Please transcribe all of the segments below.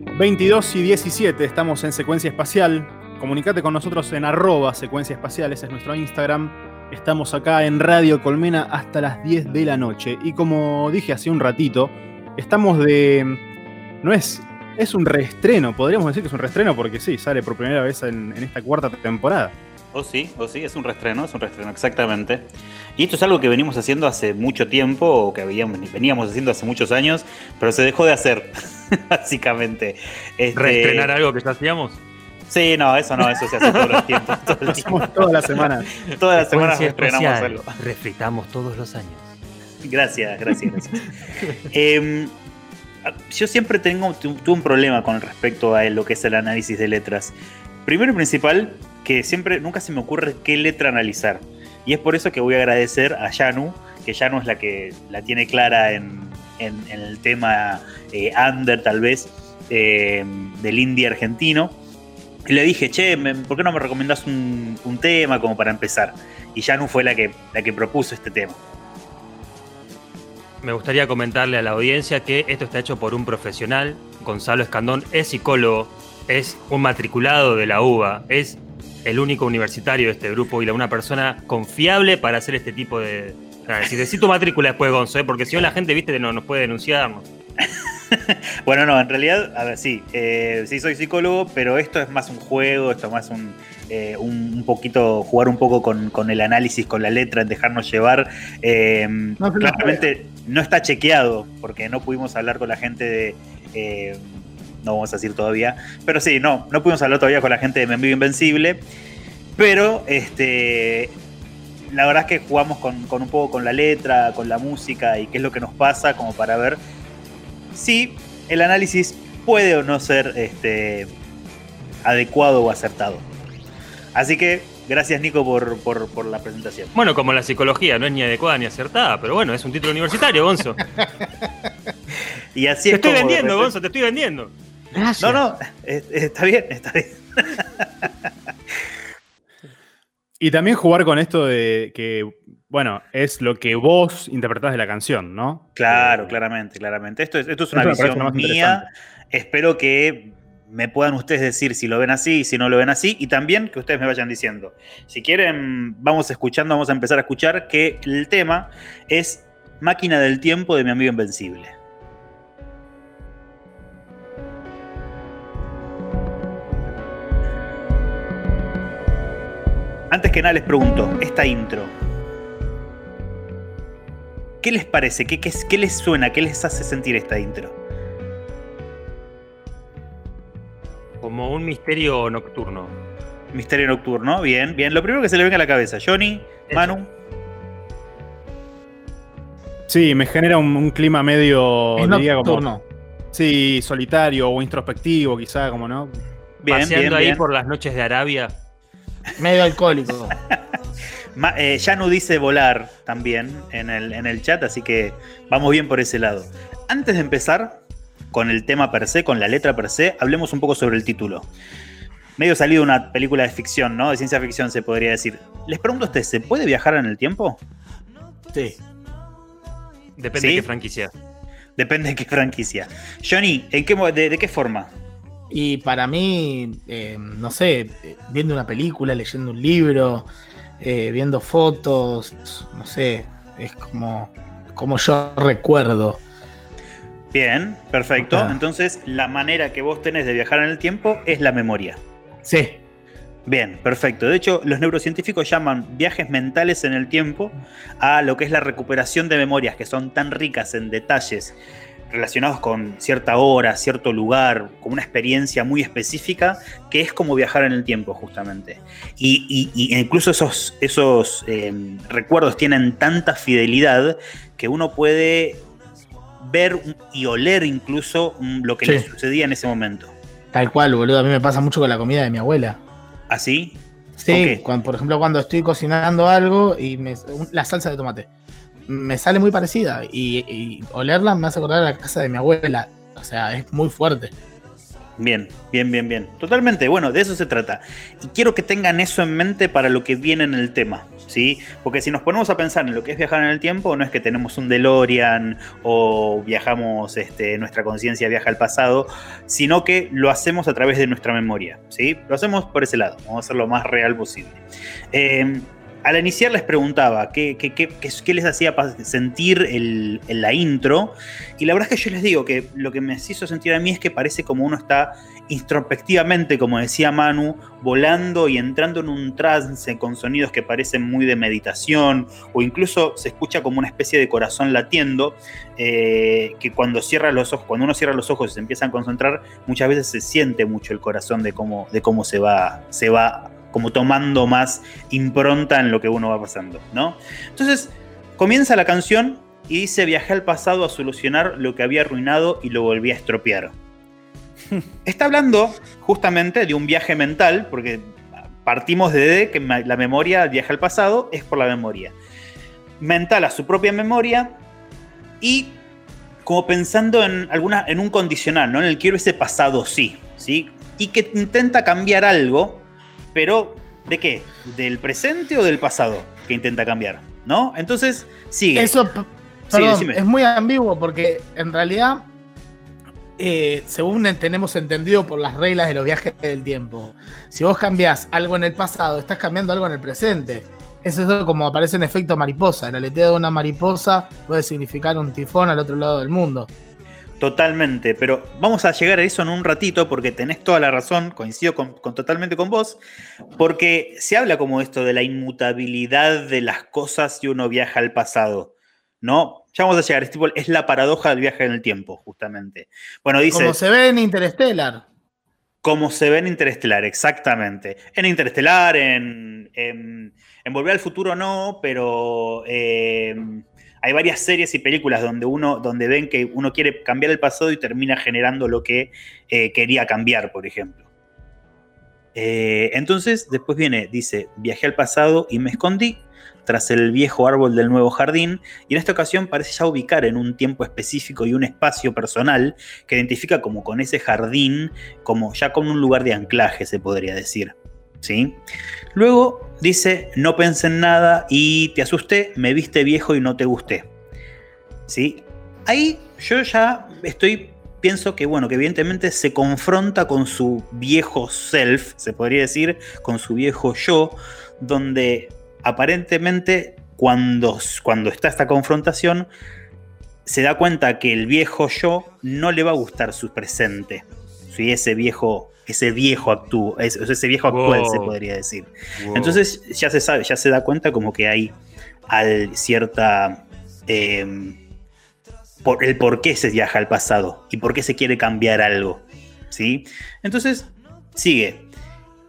22 y 17 estamos en Secuencia Espacial. Comunicate con nosotros en arroba Secuencia Espacial, ese es nuestro Instagram. Estamos acá en Radio Colmena hasta las 10 de la noche. Y como dije hace un ratito, estamos de... No es... Es un reestreno, podríamos decir que es un reestreno porque sí, sale por primera vez en, en esta cuarta temporada. O sí, o sí, es un reestreno, es un reestreno, exactamente. Y esto es algo que venimos haciendo hace mucho tiempo, o que veníamos haciendo hace muchos años, pero se dejó de hacer, básicamente. Este... ¿Reestrenar algo que ya hacíamos? Sí, no, eso no, eso se hace todos los tiempos. Todo el tiempo. Todas las semanas. Todas las semanas reestrenamos algo. Refritamos todos los años. Gracias, gracias, gracias. eh, yo siempre tengo tuve un problema con respecto a lo que es el análisis de letras. Primero y principal, que siempre, nunca se me ocurre qué letra analizar. Y es por eso que voy a agradecer a Yanu, que Yanu es la que la tiene clara en, en, el tema eh, under, tal vez, eh, del indie argentino. Y le dije, che, ¿por qué no me recomendás un, un, tema como para empezar? Y Yanu fue la que, la que propuso este tema. Me gustaría comentarle a la audiencia que esto está hecho por un profesional. Gonzalo Escandón es psicólogo, es un matriculado de la UBA, es el único universitario de este grupo y una persona confiable para hacer este tipo de análisis. Decí tu matrícula después, Gonzo, ¿eh? porque si no la gente, viste, no nos puede denunciarnos. bueno, no, en realidad, a ver, sí, eh, sí soy psicólogo, pero esto es más un juego, esto es más un, eh, un, un, poquito, jugar un poco con, con, el análisis, con la letra, en dejarnos llevar. Eh, no, claramente no está chequeado, porque no pudimos hablar con la gente de eh, no vamos a decir todavía. Pero sí, no, no pudimos hablar todavía con la gente de Mi Amigo Invencible. Pero este, la verdad es que jugamos con, con, un poco con la letra, con la música y qué es lo que nos pasa, como para ver si el análisis puede o no ser este, adecuado o acertado. Así que gracias Nico por, por, por, la presentación. Bueno, como la psicología no es ni adecuada ni acertada, pero bueno, es un título universitario, Gonzo. y así te estoy vendiendo, Gonzo, te estoy vendiendo. Gracias. No, no, está bien, está bien. y también jugar con esto de que, bueno, es lo que vos interpretás de la canción, ¿no? Claro, claramente, claramente. Esto es, esto es una esto visión mía. Espero que me puedan ustedes decir si lo ven así y si no lo ven así, y también que ustedes me vayan diciendo. Si quieren, vamos escuchando, vamos a empezar a escuchar que el tema es Máquina del Tiempo de mi amigo Invencible. Antes que nada les pregunto, esta intro, ¿qué les parece? ¿Qué, qué, qué les suena? ¿Qué les hace sentir esta intro? Como un misterio nocturno. Misterio nocturno, bien, bien. Lo primero que se le venga a la cabeza, Johnny, Manu. Sí, me genera un, un clima medio, es diría, nocturno. como. Sí, solitario o introspectivo, quizá, como no. Bien, Paseando bien, ahí bien. por las noches de Arabia. Medio alcohólico. Ma, eh, Yanu dice volar también en el, en el chat, así que vamos bien por ese lado. Antes de empezar, con el tema per se, con la letra per se, hablemos un poco sobre el título. Medio salido una película de ficción, ¿no? De ciencia ficción se podría decir. Les pregunto a ustedes, ¿se puede viajar en el tiempo? Sí. Depende ¿Sí? de qué franquicia. Depende de qué franquicia. Johnny, ¿en qué, de, de qué forma? Y para mí, eh, no sé, viendo una película, leyendo un libro, eh, viendo fotos, no sé, es como, como yo recuerdo. Bien, perfecto. Entonces, la manera que vos tenés de viajar en el tiempo es la memoria. Sí. Bien, perfecto. De hecho, los neurocientíficos llaman viajes mentales en el tiempo a lo que es la recuperación de memorias que son tan ricas en detalles relacionados con cierta hora, cierto lugar, con una experiencia muy específica, que es como viajar en el tiempo, justamente. Y, y, y incluso esos, esos eh, recuerdos tienen tanta fidelidad que uno puede ver y oler incluso lo que sí. le sucedía en ese momento. Tal cual, boludo. A mí me pasa mucho con la comida de mi abuela. ¿Así? Sí, cuando, por ejemplo, cuando estoy cocinando algo y me, la salsa de tomate me sale muy parecida y, y, olerla me hace acordar a la casa de mi abuela. O sea, es muy fuerte. Bien, bien, bien, bien. Totalmente. Bueno, de eso se trata. Y quiero que tengan eso en mente para lo que viene en el tema. ¿sí? Porque si nos ponemos a pensar en lo que es viajar en el tiempo, no es que tenemos un DeLorean o viajamos, este, nuestra conciencia viaja al pasado, sino que lo hacemos a través de nuestra memoria, ¿sí? Lo hacemos por ese lado, vamos a hacer lo más real posible. Eh, al iniciar les preguntaba qué, qué, les hacía sentir el, la intro. Y la verdad es que yo les digo que lo que me hizo sentir a mí es que parece como uno está introspectivamente, como decía Manu, volando y entrando en un trance con sonidos que parecen muy de meditación, o incluso se escucha como una especie de corazón latiendo, eh, que cuando cierra los ojos, cuando uno cierra los ojos y se empieza a concentrar, muchas veces se siente mucho el corazón de cómo, de cómo se va, se va como tomando más impronta en lo que uno va pasando, ¿no? Entonces, comienza la canción y dice, viajé al pasado a solucionar lo que había arruinado y lo volví a estropear. Está hablando justamente de un viaje mental, porque partimos de que la memoria, el viaje al pasado, es por la memoria. Mental a su propia memoria y como pensando en, alguna, en un condicional, ¿no? En el quiero ese pasado sí, ¿sí? Y que intenta cambiar algo pero ¿de qué? ¿Del presente o del pasado que intenta cambiar? ¿No? Entonces, sigue. Eso, es muy ambiguo porque en realidad, eh, según tenemos entendido por las reglas de los viajes del tiempo, si vos cambiás algo en el pasado, estás cambiando algo en el presente. Eso es como aparece en efecto mariposa. El aleteo de una mariposa puede significar un tifón al otro lado del mundo. Totalmente, pero vamos a llegar a eso en un ratito porque tenés toda la razón, coincido con, totalmente con vos, porque se habla como esto de la inmutabilidad de las cosas y uno viaja al pasado, ¿no? Ya vamos a llegar, es, tipo, es la paradoja del viaje en el tiempo, justamente. Bueno, dice... Como se ve en Interstellar. Como se ve en Interestelar, exactamente. En Interestelar, en, en, Volver al Futuro no, pero... Eh, hay varias series y películas donde uno, donde ven que uno quiere cambiar el pasado y termina generando lo que eh, quería cambiar, por ejemplo. Eh, entonces, después viene, dice, viajé al pasado y me escondí tras el viejo árbol del nuevo jardín, y en esta ocasión parece ya ubicar en un tiempo específico y un espacio personal que identifica como con ese jardín, como ya como un lugar de anclaje, se podría decir. ¿Sí? Luego dice, no pensé en nada y te asusté, me viste viejo y no te gusté. ¿Sí? Ahí yo ya estoy, pienso que, bueno, que evidentemente se confronta con su viejo self, se podría decir, con su viejo yo, donde aparentemente cuando, cuando está esta confrontación, se da cuenta que el viejo yo no le va a gustar su presente. ¿sí? Ese viejo ese viejo actúa, ese viejo actual se podría decir. Entonces ya se sabe, ya se da cuenta como que hay al cierta em, por el por qué se viaja al pasado y por qué se quiere cambiar algo, ¿sí? Entonces sigue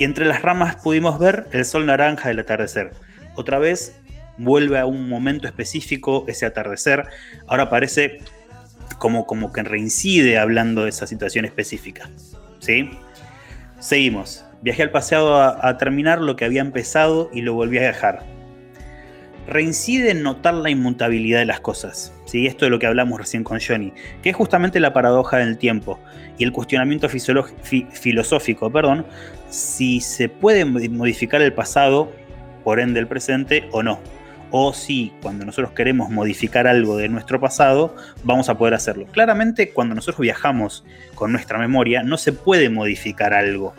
y entre las ramas pudimos ver el sol naranja del atardecer. Otra vez vuelve a un momento específico ese atardecer. Ahora parece como, como que reincide hablando de esa situación específica. ¿Sí? Seguimos. Viajé al pasado a, terminar lo que había empezado y lo volví a dejar. Reincide en notar la inmutabilidad de las cosas. ¿sí? Esto de lo que hablamos recién con Johnny, que es justamente la paradoja del tiempo y el cuestionamiento filosófico, perdón, si se puede modificar el pasado, por ende el presente, o no. O si cuando nosotros queremos modificar algo de nuestro pasado, vamos a poder hacerlo. Claramente cuando nosotros viajamos con nuestra memoria, no se puede modificar algo.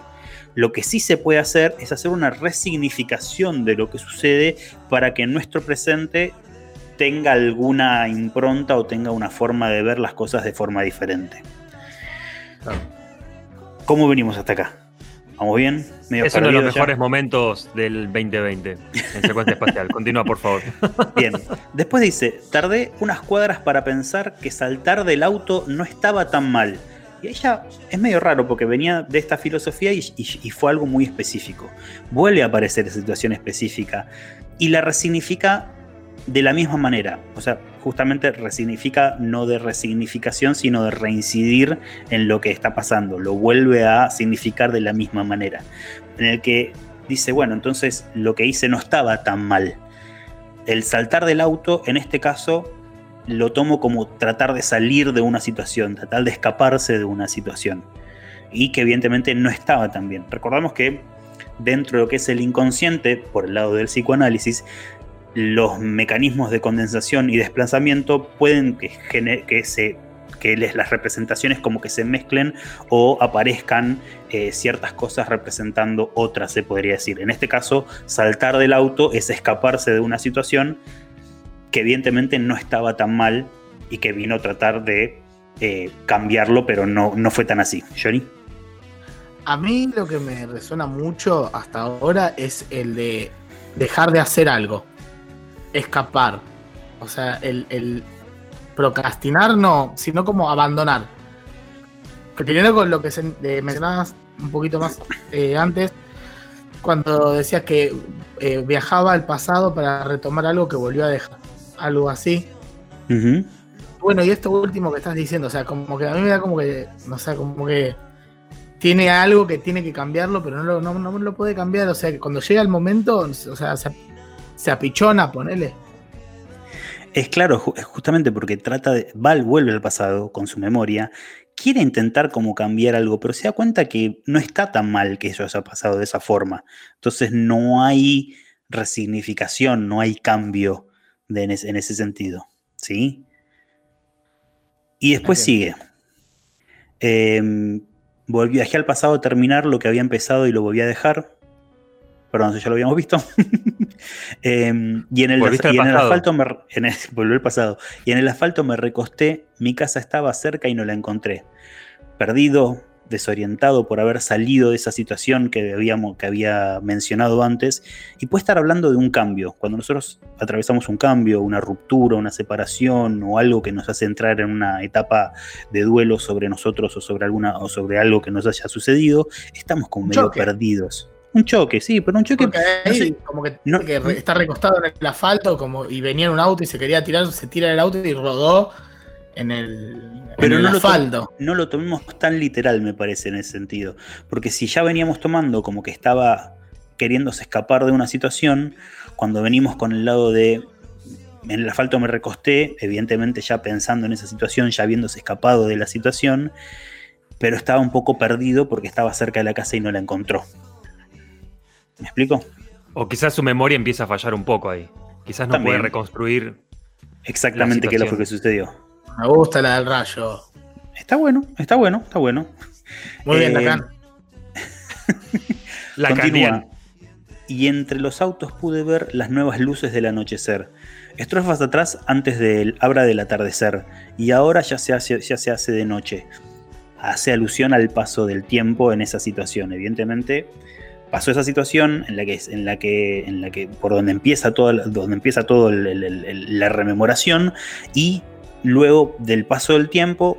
Lo que sí se puede hacer es hacer una resignificación de lo que sucede para que nuestro presente tenga alguna impronta o tenga una forma de ver las cosas de forma diferente. ¿Cómo venimos hasta acá? ¿Vamos bien? es uno de los mejores momentos del 2020 en secuencia espacial. Continúa, por favor. Bien. Después dice: Tardé unas cuadras para pensar que saltar del auto no estaba tan mal. Y ella es medio raro porque venía de esta filosofía y, fue algo muy específico. Vuelve a aparecer esa situación específica y la resignifica de la misma manera. O sea, justamente resignifica no de resignificación, sino de reincidir en lo que está pasando. Lo vuelve a significar de la misma manera. En el que dice, bueno, entonces lo que hice no estaba tan mal. El saltar del auto, en este caso, lo tomo como tratar de salir de una situación, tratar de escaparse de una situación. Y que evidentemente no estaba tan bien. Recordamos que dentro de lo que es el inconsciente, por el lado del psicoanálisis, los mecanismos de condensación y desplazamiento pueden que, que se que las representaciones como que se mezclen o aparezcan eh, ciertas cosas representando otras, se podría decir. En este caso, saltar del auto es escaparse de una situación que evidentemente no estaba tan mal y que vino a tratar de eh, cambiarlo, pero no, no fue tan así. Johnny. A mí lo que me resuena mucho hasta ahora es el de dejar de hacer algo, escapar. O sea, el, procrastinar no, sino como abandonar. Teniendo con lo que se, mencionabas un poquito más eh, antes, cuando decías que eh, viajaba al pasado para retomar algo que volvió a dejar, algo así. Bueno, y esto último que estás diciendo, o sea, como que a mí me da como que, no sé, como que tiene algo que tiene que cambiarlo, pero no lo, no, lo puede cambiar, o sea, que cuando llega el momento, o sea, se, se apichona, ponele. Es claro, justamente porque trata de. Val vuelve al pasado con su memoria, quiere intentar como cambiar algo, pero se da cuenta que no está tan mal que eso haya pasado de esa forma. Entonces no hay resignificación, no hay cambio en, ese, sentido. ¿Sí? Y después sigue. Eh, viajé al pasado a terminar lo que había empezado y lo volví a dejar. Perdón, ya lo habíamos visto. Em, y en el, asfalto me, el pasado. Y en el asfalto me recosté, mi casa estaba cerca y no la encontré. Perdido, desorientado por haber salido de esa situación que, habíamos, que había mencionado antes, y puede estar hablando de un cambio. Cuando nosotros atravesamos un cambio, una ruptura, una separación o algo que nos hace entrar en una etapa de duelo sobre nosotros o sobre, alguna, o sobre algo que nos haya sucedido, estamos como medio perdidos. Un choque, sí, pero un choque. como que, está recostado en el asfalto como, y venía en un auto y se quería tirar, se tira del auto y rodó en el, pero no asfalto. Lo no lo tomemos tan literal, me parece, en ese sentido. Porque si ya veníamos tomando como que estaba queriéndose escapar de una situación, cuando venimos con el lado de en el asfalto me recosté, evidentemente ya pensando en esa situación, ya habiéndose escapado de la situación, pero estaba un poco perdido porque estaba cerca de la casa y no la encontró. ¿Me explico? O quizás su memoria empieza a fallar un poco ahí. Quizás no puede reconstruir. Exactamente qué es lo que sucedió. Me gusta la del rayo. Está bueno, está bueno, está bueno. Muy bien, eh, Lacan. Lacan Y entre los autos pude ver las nuevas luces del anochecer. Estrofas atrás antes del abra del atardecer. Y ahora ya se, hace, ya se hace de noche. Hace alusión al paso del tiempo en esa situación. Evidentemente, pasó esa situación en la que, en la que, en la que por donde empieza todo, donde empieza todo la rememoración y luego del paso del tiempo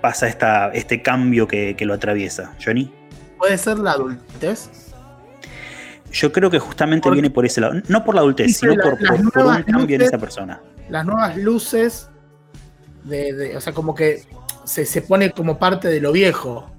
pasa esta, este cambio que, lo atraviesa. Johnny. ¿Puede ser la adultez? Yo creo que justamente viene por ese lado. No por la adultez, sino por, un cambio en esa persona. Las nuevas luces, de, o sea, como que se, se pone como parte de lo viejo.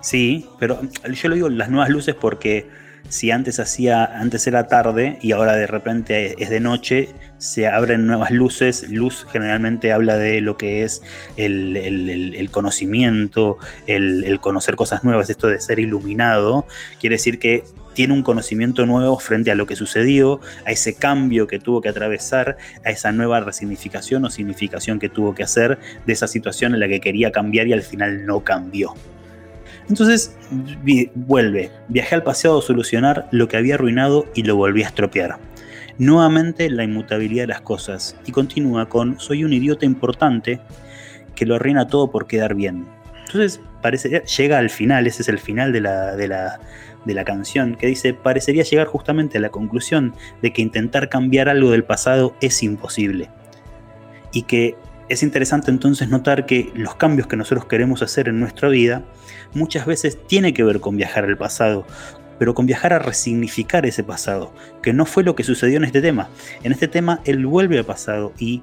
Sí, pero yo lo digo las nuevas luces porque si antes hacía, antes era tarde y ahora de repente es de noche, se abren nuevas luces. Luz generalmente habla de lo que es el, conocimiento, el, conocer cosas nuevas, esto de ser iluminado. Quiere decir que tiene un conocimiento nuevo frente a lo que sucedió, a ese cambio que tuvo que atravesar, a esa nueva resignificación o significación que tuvo que hacer de esa situación en la que quería cambiar y al final no cambió. Entonces vuelve, viajé al pasado a solucionar lo que había arruinado y lo volví a estropear. Nuevamente la inmutabilidad de las cosas y continúa con soy un idiota importante que lo arruina todo por quedar bien. Entonces parece, llega al final, ese es el final de la, de la, de la canción, que dice, parecería llegar justamente a la conclusión de que intentar cambiar algo del pasado es imposible. Y que es interesante entonces notar que los cambios que nosotros queremos hacer en nuestra vida muchas veces tiene que ver con viajar al pasado, pero con viajar a resignificar ese pasado, que no fue lo que sucedió en este tema. En este tema él vuelve al pasado y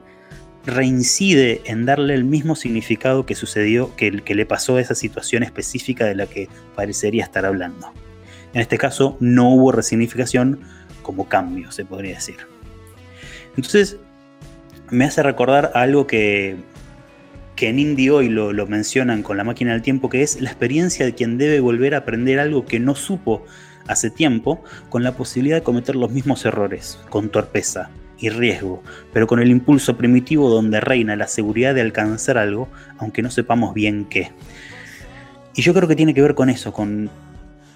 reincide en darle el mismo significado que sucedió, que, que le pasó a esa situación específica de la que parecería estar hablando. En este caso no hubo resignificación como cambio, se podría decir. Entonces, me hace recordar algo que, que en Indie hoy lo, lo mencionan con la máquina del tiempo, que es la experiencia de quien debe volver a aprender algo que no supo hace tiempo, con la posibilidad de cometer los mismos errores, con torpeza y riesgo, pero con el impulso primitivo donde reina la seguridad de alcanzar algo, aunque no sepamos bien qué. Y yo creo que tiene que ver con eso, con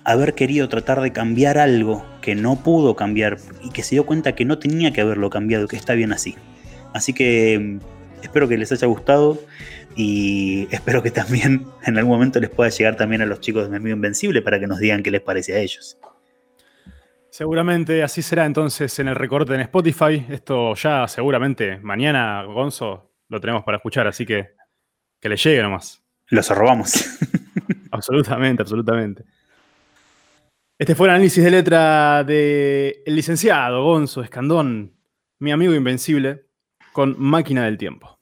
haber querido tratar de cambiar algo que no pudo cambiar y que se dio cuenta que no tenía que haberlo cambiado, que está bien así. Así que mm, espero que les haya gustado y espero que también en algún momento les pueda llegar también a los chicos de Mi Amigo Invencible para que nos digan qué les parece a ellos. Seguramente así será entonces en el recorte en Spotify. Esto ya seguramente mañana, Gonzo, lo tenemos para escuchar, así que que le llegue nomás. Los robamos. absolutamente, absolutamente. Este fue el análisis de letra del licenciado Gonzo Escandón, mi amigo invencible, con Máquina del Tiempo.